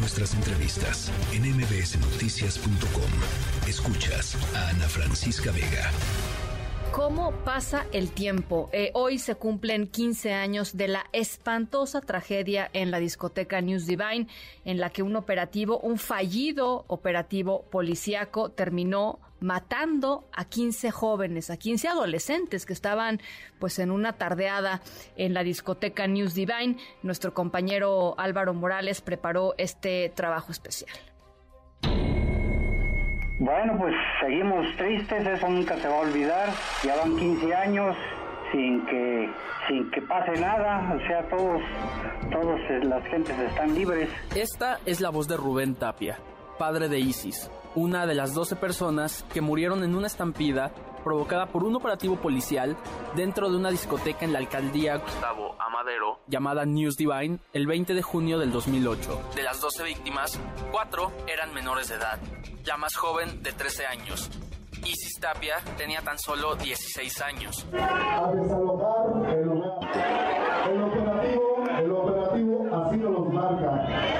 nuestras entrevistas en mbsnoticias.com. Escuchas a Ana Francisca Vega. ¿Cómo pasa el tiempo? Eh, hoy se cumplen 15 años de la espantosa tragedia en la discoteca News Divine, en la que un operativo, un fallido operativo policíaco, terminó matando a 15 jóvenes, a 15 adolescentes que estaban pues en una tardeada en la discoteca News Divine. Nuestro compañero Álvaro Morales preparó este trabajo especial. Bueno, pues seguimos tristes, eso nunca se va a olvidar. Ya van 15 años sin que sin que pase nada, o sea, todos todos eh, las gentes están libres. Esta es la voz de Rubén Tapia, padre de Isis, una de las 12 personas que murieron en una estampida provocada por un operativo policial dentro de una discoteca en la alcaldía Gustavo Amadero llamada News Divine el 20 de junio del 2008. De las 12 víctimas, 4 eran menores de edad, la más joven de 13 años. Isis Tapia tenía tan solo 16 años. A desalojar el. El operativo, el operativo así nos marca.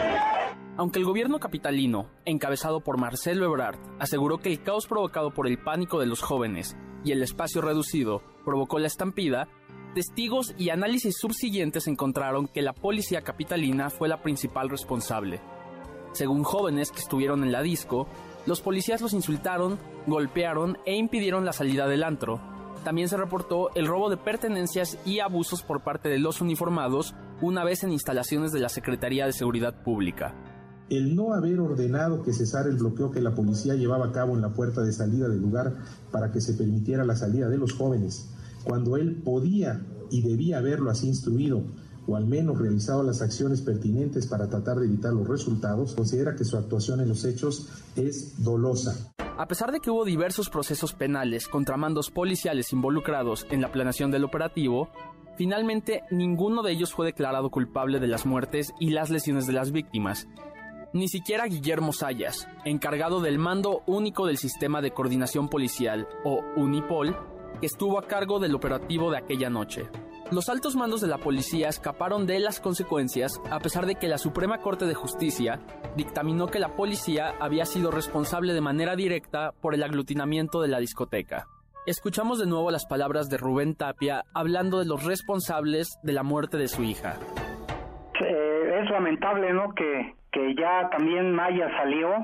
Aunque el gobierno capitalino, encabezado por Marcelo Ebrard, aseguró que el caos provocado por el pánico de los jóvenes y el espacio reducido provocó la estampida, testigos y análisis subsiguientes encontraron que la policía capitalina fue la principal responsable. Según jóvenes que estuvieron en la disco, los policías los insultaron, golpearon e impidieron la salida del antro. También se reportó el robo de pertenencias y abusos por parte de los uniformados una vez en instalaciones de la Secretaría de Seguridad Pública el no haber ordenado que cesara el bloqueo que la policía llevaba a cabo en la puerta de salida del lugar para que se permitiera la salida de los jóvenes, cuando él podía y debía haberlo así instruido o al menos realizado las acciones pertinentes para tratar de evitar los resultados, considera que su actuación en los hechos es dolosa. A pesar de que hubo diversos procesos penales contra mandos policiales involucrados en la planeación del operativo, finalmente ninguno de ellos fue declarado culpable de las muertes y las lesiones de las víctimas, ni siquiera Guillermo Sayas, encargado del mando único del sistema de coordinación policial, o UNIPOL, que estuvo a cargo del operativo de aquella noche. Los altos mandos de la policía escaparon de las consecuencias a pesar de que la Suprema Corte de Justicia dictaminó que la policía había sido responsable de manera directa por el aglutinamiento de la discoteca. Escuchamos de nuevo las palabras de Rubén Tapia hablando de los responsables de la muerte de su hija. Eh, es lamentable, ¿no? Que, ya también Maya salió,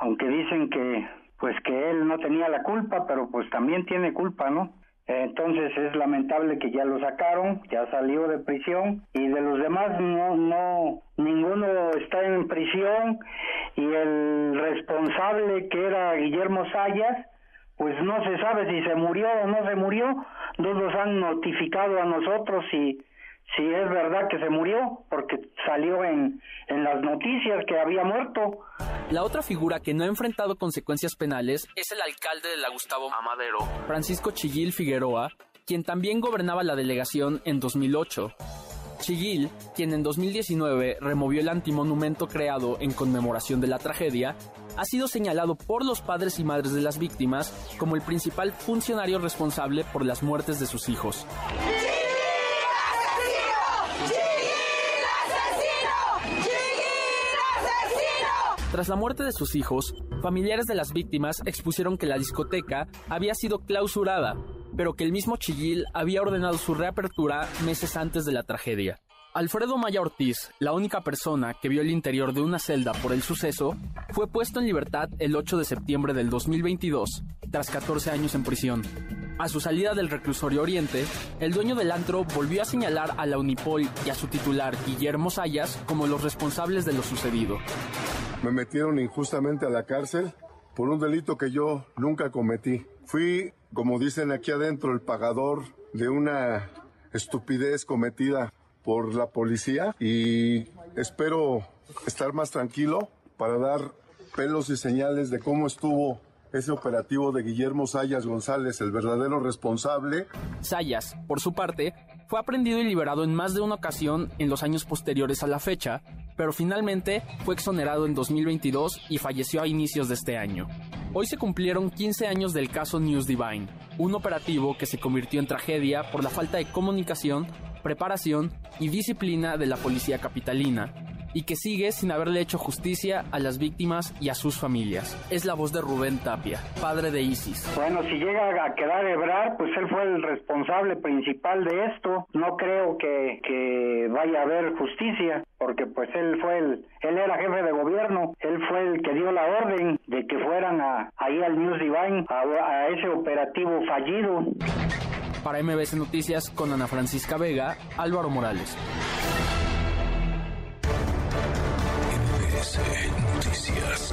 aunque dicen que pues que él no tenía la culpa, pero pues también tiene culpa, ¿no? Entonces es lamentable que ya lo sacaron, ya salió de prisión y de los demás no no ninguno está en prisión y el responsable que era Guillermo Sayas pues no se sabe si se murió o no se murió, no nos han notificado a nosotros y si es verdad que se murió, porque salió en, en las noticias que había muerto. La otra figura que no ha enfrentado consecuencias penales es el alcalde de la Gustavo Amadero, Francisco Chiguil Figueroa, quien también gobernaba la delegación en 2008. Chiguil, quien en 2019 removió el antimonumento creado en conmemoración de la tragedia, ha sido señalado por los padres y madres de las víctimas como el principal funcionario responsable por las muertes de sus hijos. Tras la muerte de sus hijos, familiares de las víctimas expusieron que la discoteca había sido clausurada, pero que el mismo Chiguil había ordenado su reapertura meses antes de la tragedia. Alfredo Maya Ortiz, la única persona que vio el interior de una celda por el suceso, fue puesto en libertad el 8 de septiembre del 2022, tras 14 años en prisión. A su salida del reclusorio Oriente, el dueño del antro volvió a señalar a la Unipol y a su titular, Guillermo Sayas, como los responsables de lo sucedido me metieron injustamente a la cárcel por un delito que yo nunca cometí. Fui, como dicen aquí adentro, el pagador de una estupidez cometida por la policía y espero estar más tranquilo para dar pelos y señales de cómo estuvo ese operativo de Guillermo Sayas González, el verdadero responsable. Sayas, por su parte, fue aprendido y liberado en más de una ocasión en los años posteriores a la fecha, pero finalmente fue exonerado en 2022 y falleció a inicios de este año. Hoy se cumplieron 15 años del caso News Divine, un operativo que se convirtió en tragedia por la falta de comunicación, preparación y disciplina de la policía capitalina, y que sigue sin haberle hecho justicia a las víctimas y a sus familias. Es la voz de Rubén Tapia, padre de Isis. Bueno, si llega a quedar Ebrar, pues él fue el responsable principal de esto. No creo que, que vaya a haber justicia, porque pues él fue el, él era jefe de gobierno, él fue el que dio la orden de que fueran a, ahí al News Divine, a, a ese operativo fallido. Para MBS Noticias con Ana Francisca Vega, Álvaro Morales. MBS Noticias.